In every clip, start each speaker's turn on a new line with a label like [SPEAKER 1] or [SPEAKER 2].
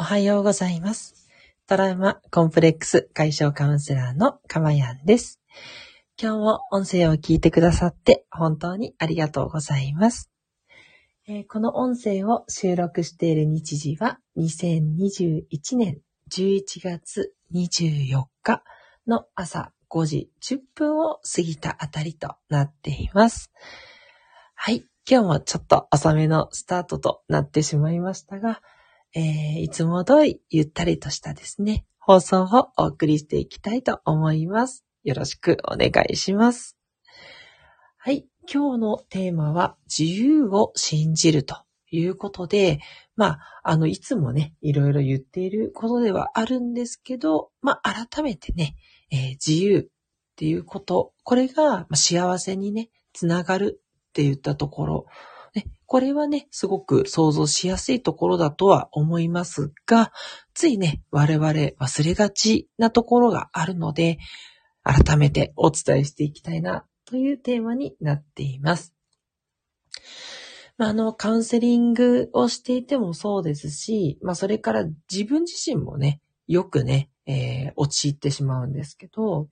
[SPEAKER 1] おはようございます。トラウマコンプレックス解消カウンセラーのかまやんです。今日も音声を聞いてくださって本当にありがとうございます。えーこの音声を収録している日時は2021年11月24日の朝5時10分を過ぎたあたりとなっています。はい。今日もちょっと遅めのスタートとなってしまいましたが、えーいつも通りゆったりとしたですね、放送をお送りしていきたいと思います。よろしくお願いします。はい。今日のテーマは自由を信じるということで、まあ、あの、いつもね、いろいろ言っていることではあるんですけど、まあ、改めてね、えー自由っていうこと、これが幸せにね、つながるって言ったところ、ね、これはね、すごく想像しやすいところだとは思いますが、ついね、我々忘れがちなところがあるので、改めてお伝えしていきたいなというテーマになっています。まあ、あの、カウンセリングをしていてもそうですし、まあ、それから自分自身もね、よくね、えー陥ってしまうんですけど、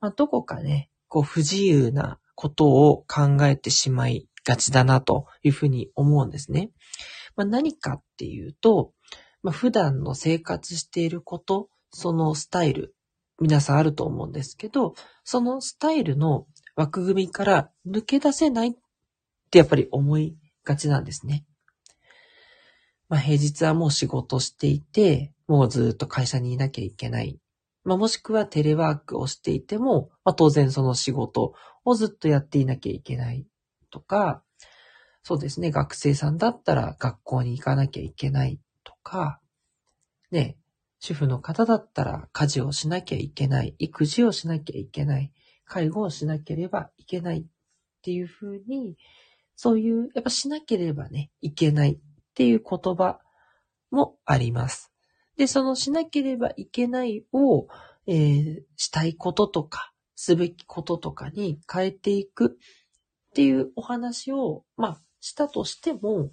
[SPEAKER 1] まあ、どこかね、こう、不自由なことを考えてしまいがちだなというふうに思うんですね。まあ、何かっていうと、まあ、普段の生活していること、そのスタイル、皆さんあると思うんですけど、そのスタイルの枠組みから抜け出せないってやっぱり思いがちなんですね。まあ、平日はもう仕事していて、もうずっと会社にいなきゃいけない。まあ、もしくはテレワークをしていても、まあ、当然その仕事をずっとやっていなきゃいけないとか、そうですね、学生さんだったら学校に行かなきゃいけないとか、ね、主婦の方だったら家事をしなきゃいけない、育児をしなきゃいけない、介護をしなければいけないっていうふうに、そういう、やっぱしなければね、いけないっていう言葉もあります。で、そのしなければいけないを、えーしたいこととか、すべきこととかに変えていくっていうお話を、まあ、したとしても、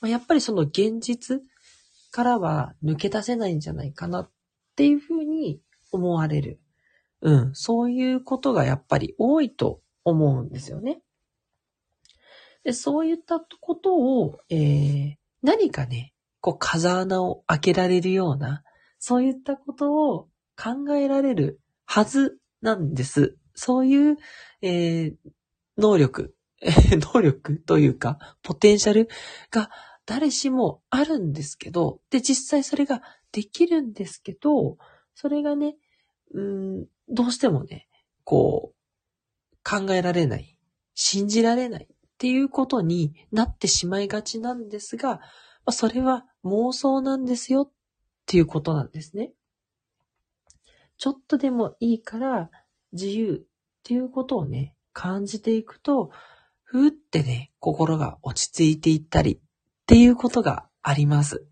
[SPEAKER 1] ま、やっぱりその現実からは抜け出せないんじゃないかなっていうふうに思われる。うん、そういうことがやっぱり多いと思うんですよね。で、そういったことを、えー何かね、こう風穴を開けられるような、そういったことを考えられるはずなんです。そういう、えー能力、能力というか、ポテンシャルが誰しもあるんですけど、で、実際それができるんですけど、それがね、うーん、どうしてもね、こう、考えられない、信じられないっていうことになってしまいがちなんですが、それは妄想なんですよっていうことなんですね。ちょっとでもいいから自由っていうことをね、感じていくと、ふーってね、心が落ち着いていったりっていうことがあります。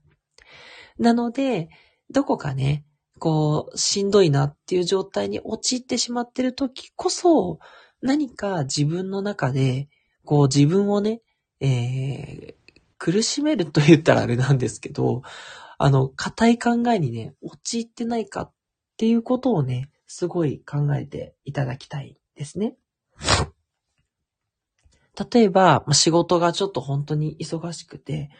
[SPEAKER 1] なので、どこかね、こう、しんどいなっていう状態に陥ってしまってる時こそ、何か自分の中で、こう自分をね、えー、苦しめると言ったらあれなんですけど、あの、固い考えにね、陥ってないかっていうことをね、すごい考えていただきたいですね。例えば、仕事がちょっと本当に忙しくて、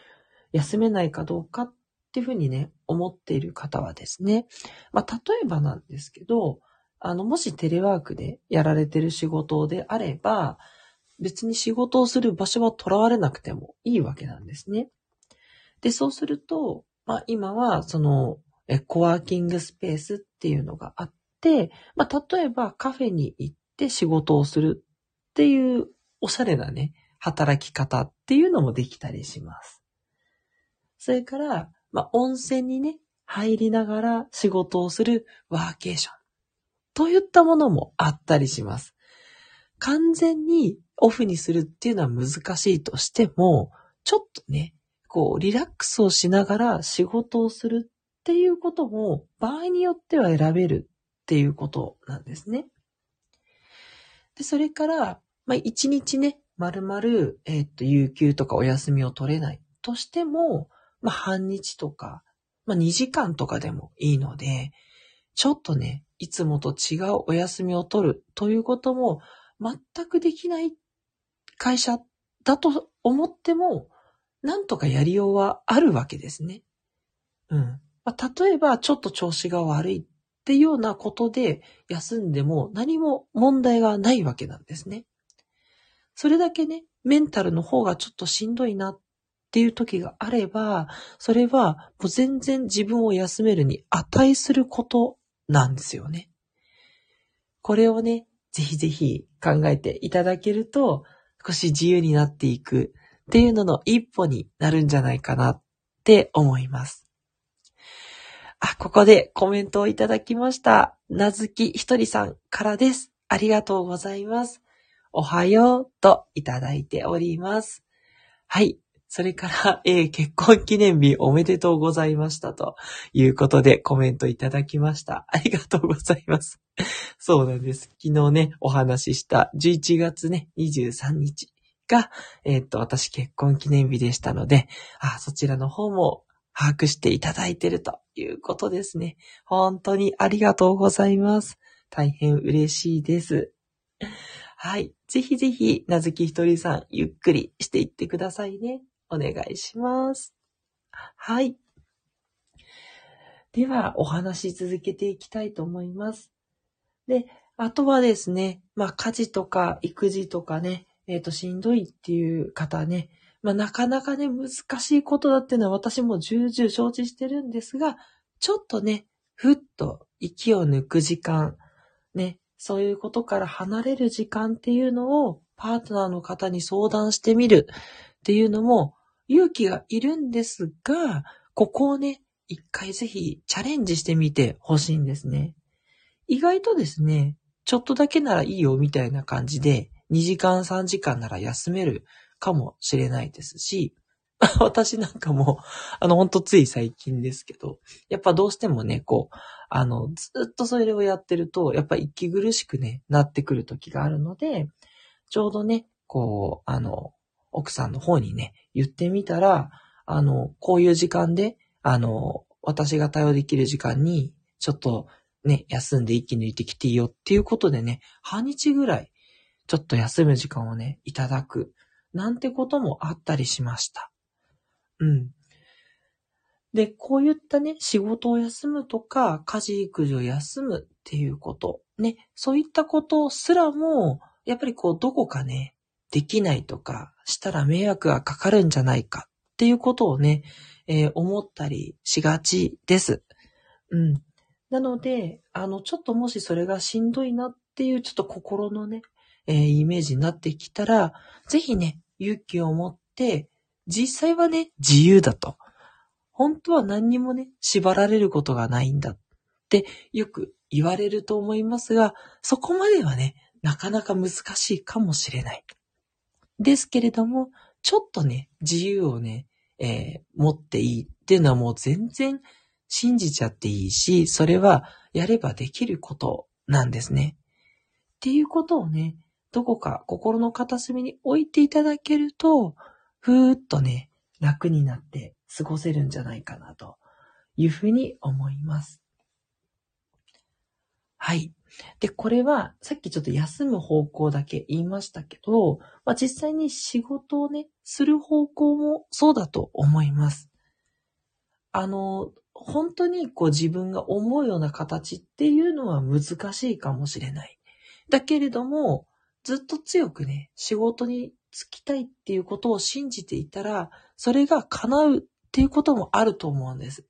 [SPEAKER 1] 休めないかどうかっていうふうにね、思っている方はですね、まあ、例えばなんですけど、あの、もしテレワークでやられてる仕事であれば、別に仕事をする場所は囚われなくてもいいわけなんですね。で、そうすると、まあ、今は、その、えコワーキングスペースっていうのがあって、まあ、例えばカフェに行って仕事をするっていうおしゃれなね、働き方っていうのもできたりします。それから、まあ、温泉にね、入りながら仕事をするワーケーションといったものもあったりします。完全にオフにするっていうのは難しいとしても、ちょっとね、こう、リラックスをしながら仕事をするっていうことも、場合によっては選べるっていうことなんですね。で、それから、まあ、一日ね、まるまる、えっと、有給とかお休みを取れないとしても、まあ、半日とか、まあ、2時間とかでもいいので、ちょっとね、いつもと違うお休みを取るということも全くできない会社だと思っても、なんとかやりようはあるわけですね。うん。まあ、例えば、ちょっと調子が悪いっていうようなことで休んでも何も問題がないわけなんですね。それだけね、メンタルの方がちょっとしんどいなっていう時があれば、それはもう全然自分を休めるに値することなんですよね。これをね、ぜひぜひ考えていただけると、少し自由になっていくっていうのの一歩になるんじゃないかなって思います。あ、ここでコメントをいただきました。なずきひとりさんからです。ありがとうございます。おはようといただいております。はい。それから、えー、結婚記念日おめでとうございましたということでコメントいただきました。ありがとうございます。そうなんです。昨日ね、お話しした11月ね、23日が、えー、っと、私結婚記念日でしたので、あ、そちらの方も把握していただいているということですね。本当にありがとうございます。大変嬉しいです。はい。ぜひぜひ、なずきひとりさん、ゆっくりしていってくださいね。お願いします。はい。では、お話し続けていきたいと思います。で、あとはですね、まあ、家事とか育児とかね、えっ、ー、と、しんどいっていう方ね、まあ、なかなかね、難しいことだっていうのは私も重々承知してるんですが、ちょっとね、ふっと息を抜く時間、ね、そういうことから離れる時間っていうのをパートナーの方に相談してみるっていうのも勇気がいるんですが、ここをね、一回ぜひチャレンジしてみてほしいんですね。意外とですね、ちょっとだけならいいよみたいな感じで、2時間3時間なら休めるかもしれないですし、私なんかも、あの、ほんとつい最近ですけど、やっぱどうしてもね、こう、あの、ずっとそれをやってると、やっぱ息苦しくね、なってくる時があるので、ちょうどね、こう、あの、奥さんの方にね、言ってみたら、あの、こういう時間で、あの、私が対応できる時間に、ちょっとね、休んで息抜いてきていいよっていうことでね、半日ぐらい、ちょっと休む時間をね、いただく、なんてこともあったりしました。うん。で、こういったね、仕事を休むとか、家事育児を休むっていうこと、ね、そういったことすらも、やっぱりこう、どこかね、できないとか、したら迷惑がかかるんじゃないかっていうことをね、えー、思ったりしがちです。うん。なので、あの、ちょっともしそれがしんどいなっていうちょっと心のね、えー、イメージになってきたら、ぜひね、勇気を持って、実際はね、自由だと。本当は何にもね、縛られることがないんだってよく言われると思いますが、そこまではね、なかなか難しいかもしれない。ですけれども、ちょっとね、自由をね、えー、持っていいっていうのはもう全然信じちゃっていいし、それはやればできることなんですね。っていうことをね、どこか心の片隅に置いていただけると、ふーっとね、楽になって過ごせるんじゃないかなというふうに思います。はい。で、これは、さっきちょっと休む方向だけ言いましたけど、まあ、実際に仕事をね、する方向もそうだと思います。あの、本当にこう自分が思うような形っていうのは難しいかもしれない。だけれども、ずっと強くね、仕事に就きたいっていうことを信じていたら、それが叶うっていうこともあると思うんです。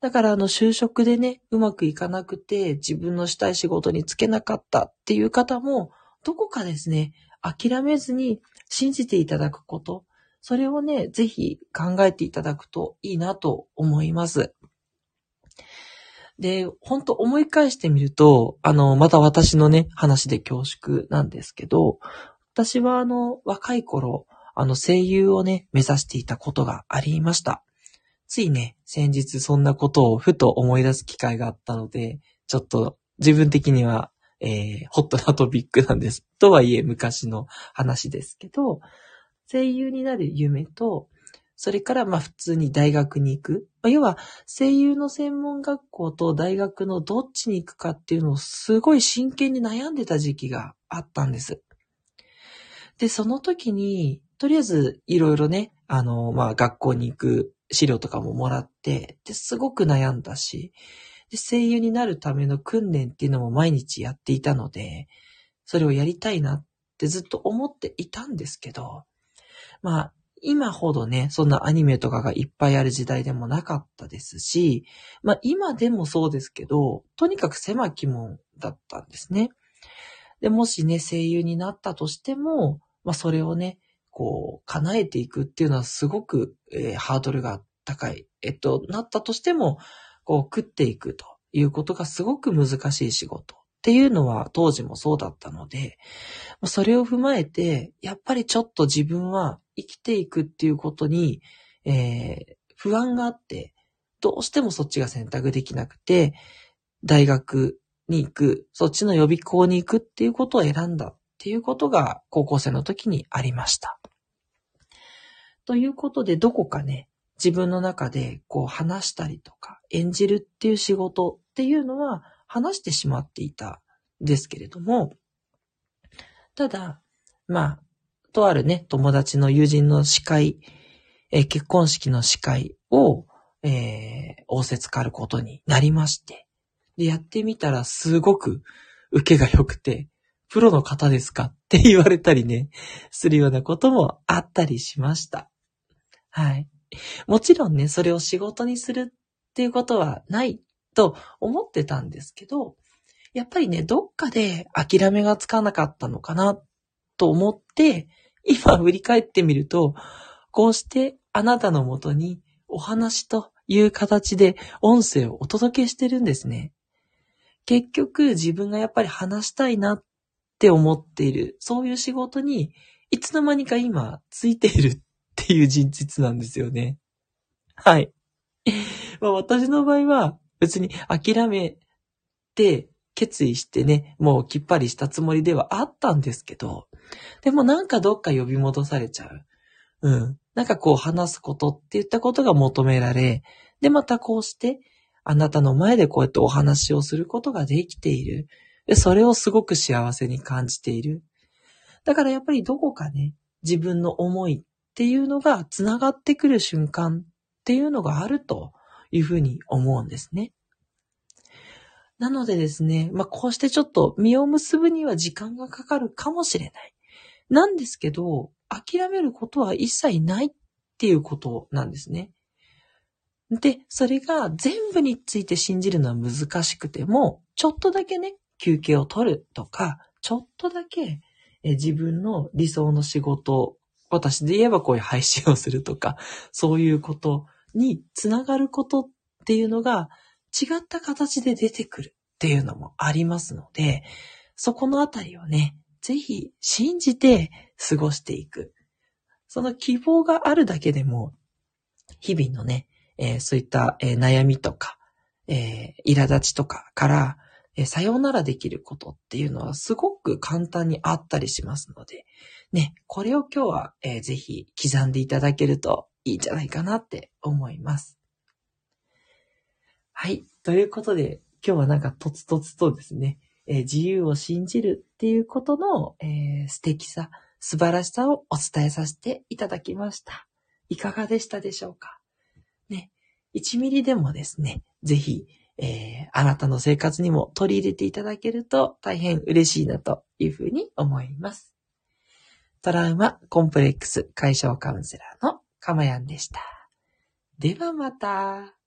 [SPEAKER 1] だからあの就職でね、うまくいかなくて自分のしたい仕事に就けなかったっていう方も、どこかですね、諦めずに信じていただくこと、それをね、ぜひ考えていただくといいなと思います。で、本当思い返してみると、あの、また私のね、話で恐縮なんですけど、私はあの、若い頃、あの、声優をね、目指していたことがありました。ついね、先日そんなことをふと思い出す機会があったので、ちょっと自分的には、えー、ホットなトピックなんです。とはいえ昔の話ですけど、声優になる夢と、それからまあ普通に大学に行く。要は声優の専門学校と大学のどっちに行くかっていうのをすごい真剣に悩んでた時期があったんです。で、その時に、とりあえずいろいろね、あの、まあ学校に行く資料とかももらって、で、すごく悩んだし、で、声優になるための訓練っていうのも毎日やっていたので、それをやりたいなってずっと思っていたんですけど、まあ、今ほどね、そんなアニメとかがいっぱいある時代でもなかったですし、まあ今でもそうですけど、とにかく狭き門だったんですね。で、もしね、声優になったとしても、まあそれをね、こう、叶えていくっていうのはすごく、えー、ハードルが高い。えっと、なったとしても、こう、食っていくということがすごく難しい仕事っていうのは当時もそうだったので、それを踏まえて、やっぱりちょっと自分は生きていくっていうことに、えー、不安があって、どうしてもそっちが選択できなくて、大学に行く、そっちの予備校に行くっていうことを選んだっていうことが高校生の時にありました。ということで、どこかね、自分の中でこう話したりとか演じるっていう仕事っていうのは話してしまっていたんですけれども、ただ、まあ、とあるね、友達の友人の司会、えー、結婚式の司会を、えー、仰せつかることになりまして、で、やってみたらすごく受けが良くて、プロの方ですかって言われたりね、するようなこともあったりしました。はい。もちろんね、それを仕事にするっていうことはないと思ってたんですけど、やっぱりね、どっかで諦めがつかなかったのかなと思って、今振り返ってみると、こうしてあなたのもとにお話という形で音声をお届けしてるんですね。結局自分がやっぱり話したいなって思っている、そういう仕事にいつの間にか今ついているっていう人実なんですよね。はい。まあ私の場合は別に諦めて決意してね、もうきっぱりしたつもりではあったんですけど、でもなんかどっか呼び戻されちゃう。うん。なんかこう話すことって言ったことが求められ、で、またこうして、あなたの前でこうやってお話をすることができている。で、それをすごく幸せに感じている。だからやっぱりどこかね、自分の思いっていうのが繋がってくる瞬間っていうのがあるというふうに思うんですね。なのでですね、まあ、こうしてちょっと実を結ぶには時間がかかるかもしれない。なんですけど、諦めることは一切ないっていうことなんですね。で、それが全部について信じるのは難しくても、ちょっとだけね、休憩を取るとか、ちょっとだけ自分の理想の仕事、私で言えばこういう配信をするとか、そういうことにつながることっていうのが違った形で出てくるっていうのもありますので、そこのあたりをね、ぜひ信じて過ごしていく。その希望があるだけでも、日々のね、えー、そういった、えー、悩みとか、えー、苛立ちとかから、えさようならできることっていうのはすごく簡単にあったりしますので、ね、これを今日は、えぜひ刻んでいただけるといいんじゃないかなって思います。はい。ということで、今日はなんかとつとつとですね、えー、自由を信じるっていうことの、えー、素敵さ、素晴らしさをお伝えさせていただきました。いかがでしたでしょうか？ね。1ミリでもですね、ぜひ、えー、あなたの生活にも取り入れていただけると大変嬉しいなというふうに思います。トラウマコンプレックス解消カウンセラーのかまやんでした。ではまた。